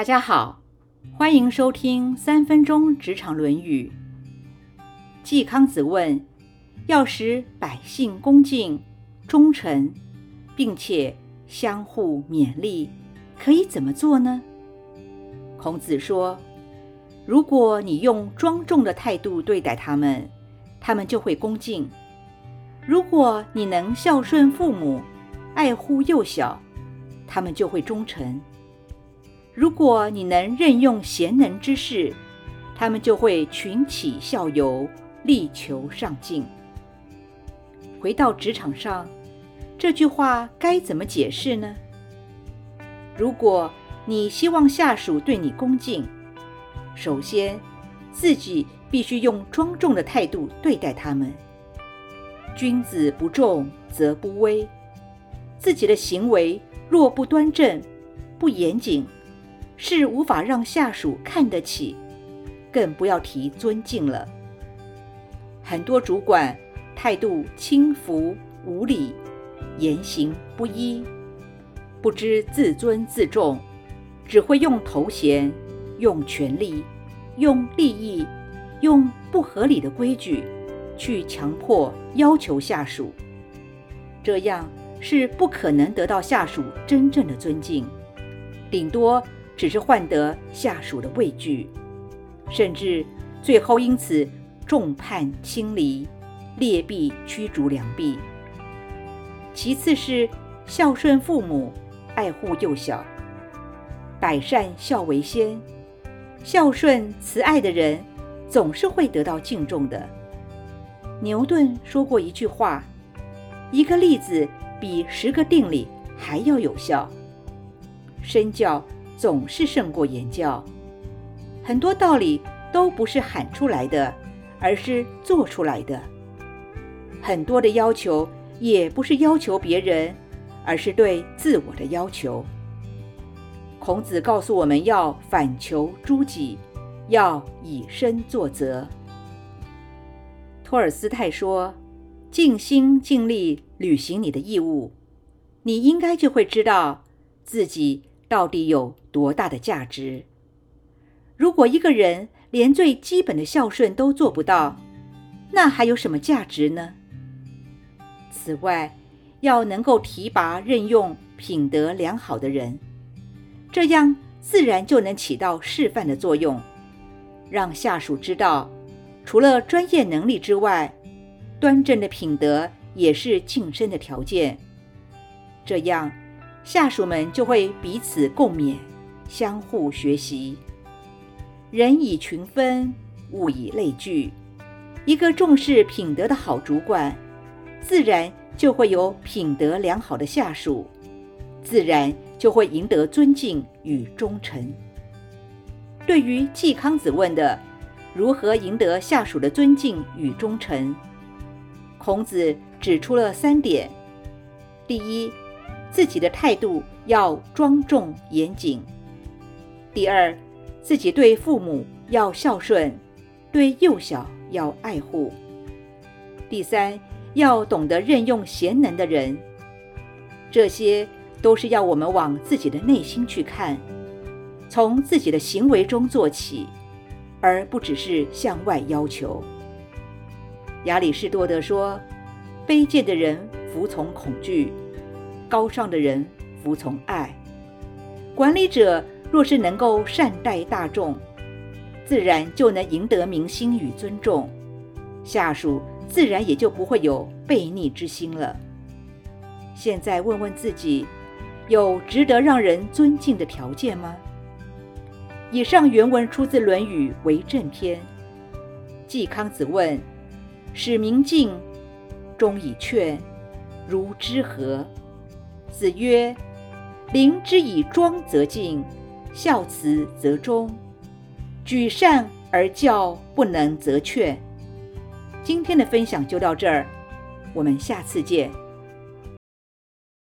大家好，欢迎收听三分钟职场论语。季康子问：要使百姓恭敬、忠诚，并且相互勉励，可以怎么做呢？孔子说：如果你用庄重的态度对待他们，他们就会恭敬；如果你能孝顺父母，爱护幼小，他们就会忠诚。如果你能任用贤能之士，他们就会群起效尤，力求上进。回到职场上，这句话该怎么解释呢？如果你希望下属对你恭敬，首先自己必须用庄重的态度对待他们。君子不重则不威。自己的行为若不端正、不严谨，是无法让下属看得起，更不要提尊敬了。很多主管态度轻浮无礼，言行不一，不知自尊自重，只会用头衔、用权力、用利益、用不合理的规矩去强迫要求下属，这样。是不可能得到下属真正的尊敬，顶多只是换得下属的畏惧，甚至最后因此众叛亲离，劣币驱逐良币。其次是孝顺父母，爱护幼小，百善孝为先，孝顺慈爱的人总是会得到敬重的。牛顿说过一句话，一个例子。比十个定理还要有效。身教总是胜过言教，很多道理都不是喊出来的，而是做出来的。很多的要求也不是要求别人，而是对自我的要求。孔子告诉我们要反求诸己，要以身作则。托尔斯泰说。尽心尽力履行你的义务，你应该就会知道自己到底有多大的价值。如果一个人连最基本的孝顺都做不到，那还有什么价值呢？此外，要能够提拔任用品德良好的人，这样自然就能起到示范的作用，让下属知道，除了专业能力之外。端正的品德也是晋升的条件，这样下属们就会彼此共勉，相互学习。人以群分，物以类聚。一个重视品德的好主管，自然就会有品德良好的下属，自然就会赢得尊敬与忠诚。对于季康子问的如何赢得下属的尊敬与忠诚？孔子指出了三点：第一，自己的态度要庄重严谨；第二，自己对父母要孝顺，对幼小要爱护；第三，要懂得任用贤能的人。这些都是要我们往自己的内心去看，从自己的行为中做起，而不只是向外要求。亚里士多德说：“卑贱的人服从恐惧，高尚的人服从爱。管理者若是能够善待大众，自然就能赢得民心与尊重，下属自然也就不会有悖逆之心了。”现在问问自己，有值得让人尊敬的条件吗？以上原文出自《论语·为政篇》。季康子问。使民敬，忠以劝，如之何？子曰：“临之以庄则敬，孝慈则忠。举善而教不能则劝。”今天的分享就到这儿，我们下次见。